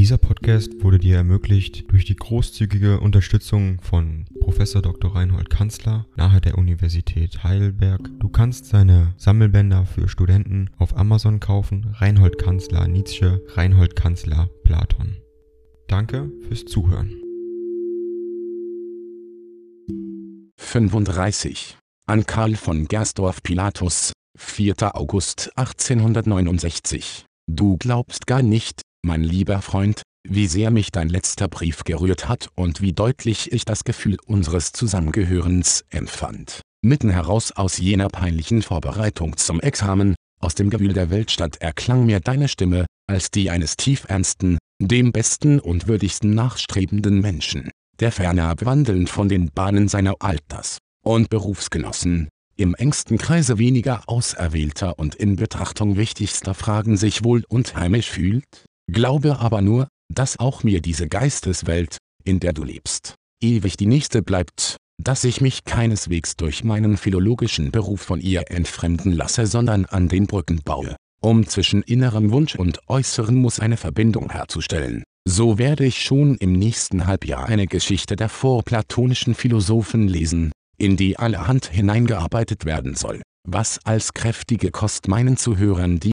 Dieser Podcast wurde dir ermöglicht durch die großzügige Unterstützung von Prof. Dr. Reinhold Kanzler nahe der Universität Heidelberg. Du kannst seine Sammelbänder für Studenten auf Amazon kaufen. Reinhold Kanzler Nietzsche, Reinhold Kanzler Platon. Danke fürs Zuhören. 35. An Karl von Gersdorf Pilatus, 4. August 1869. Du glaubst gar nicht, mein lieber Freund, wie sehr mich dein letzter Brief gerührt hat und wie deutlich ich das Gefühl unseres Zusammengehörens empfand. Mitten heraus aus jener peinlichen Vorbereitung zum Examen, aus dem Gewühl der Weltstadt erklang mir deine Stimme, als die eines tiefernsten, dem besten und würdigsten nachstrebenden Menschen, der fernab wandelnd von den Bahnen seiner Alters- und Berufsgenossen, im engsten Kreise weniger Auserwählter und in Betrachtung wichtigster Fragen sich wohl und heimisch fühlt? Glaube aber nur, dass auch mir diese Geisteswelt, in der du lebst, ewig die nächste bleibt, dass ich mich keineswegs durch meinen philologischen Beruf von ihr entfremden lasse, sondern an den Brücken baue, um zwischen innerem Wunsch und äußerem Muss eine Verbindung herzustellen. So werde ich schon im nächsten Halbjahr eine Geschichte der vorplatonischen Philosophen lesen, in die allerhand hineingearbeitet werden soll, was als kräftige Kost meinen Zuhörern die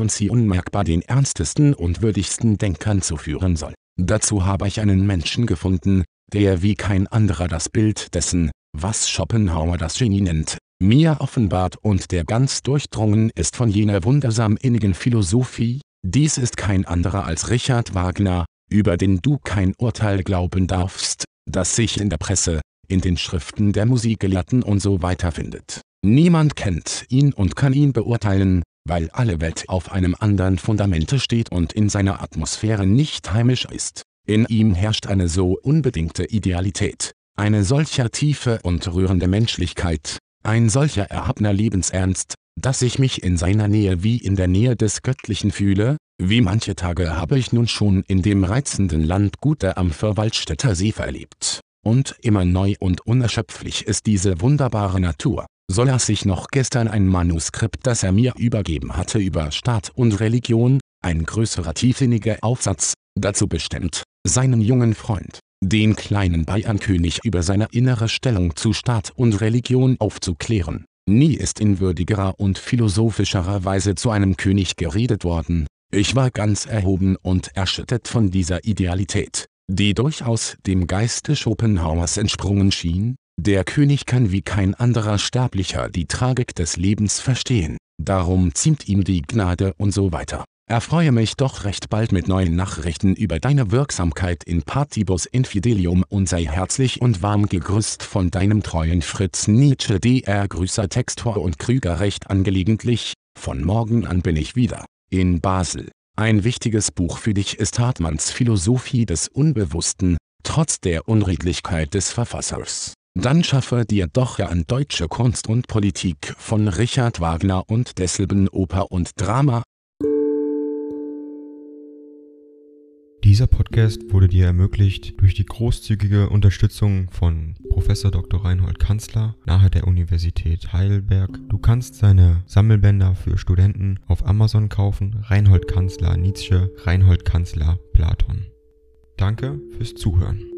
Und sie unmerkbar den ernstesten und würdigsten Denkern zu führen soll. Dazu habe ich einen Menschen gefunden, der wie kein anderer das Bild dessen, was Schopenhauer das Genie nennt, mir offenbart und der ganz durchdrungen ist von jener wundersam innigen Philosophie, dies ist kein anderer als Richard Wagner, über den du kein Urteil glauben darfst, das sich in der Presse, in den Schriften der Musikgelehrten und so weiter findet. Niemand kennt ihn und kann ihn beurteilen, weil alle Welt auf einem anderen Fundamente steht und in seiner Atmosphäre nicht heimisch ist. In ihm herrscht eine so unbedingte Idealität, eine solcher tiefe und rührende Menschlichkeit, ein solcher erhabener Lebensernst, dass ich mich in seiner Nähe wie in der Nähe des Göttlichen fühle, wie manche Tage habe ich nun schon in dem reizenden Landgut der am Verwaldstätter See verlebt. Und immer neu und unerschöpflich ist diese wunderbare Natur, so las ich noch gestern ein Manuskript, das er mir übergeben hatte über Staat und Religion, ein größerer tiefsinniger Aufsatz, dazu bestimmt, seinen jungen Freund, den kleinen Bayernkönig über seine innere Stellung zu Staat und Religion aufzuklären. Nie ist in würdigerer und philosophischerer Weise zu einem König geredet worden. Ich war ganz erhoben und erschüttert von dieser Idealität, die durchaus dem Geiste Schopenhauers entsprungen schien, der König kann wie kein anderer Sterblicher die Tragik des Lebens verstehen, darum ziemt ihm die Gnade und so weiter. Erfreue mich doch recht bald mit neuen Nachrichten über deine Wirksamkeit in Partibus Infidelium und sei herzlich und warm gegrüßt von deinem treuen Fritz Nietzsche dr Grüßer Textor und Krüger recht angelegentlich, von morgen an bin ich wieder, in Basel. Ein wichtiges Buch für dich ist Hartmanns Philosophie des Unbewussten, trotz der Unredlichkeit des Verfassers. Dann schaffe dir doch an Deutsche Kunst und Politik von Richard Wagner und desselben Oper und Drama. Dieser Podcast wurde dir ermöglicht durch die großzügige Unterstützung von Prof. Dr. Reinhold Kanzler nahe der Universität Heidelberg. Du kannst seine Sammelbänder für Studenten auf Amazon kaufen. Reinhold Kanzler Nietzsche, Reinhold Kanzler Platon. Danke fürs Zuhören.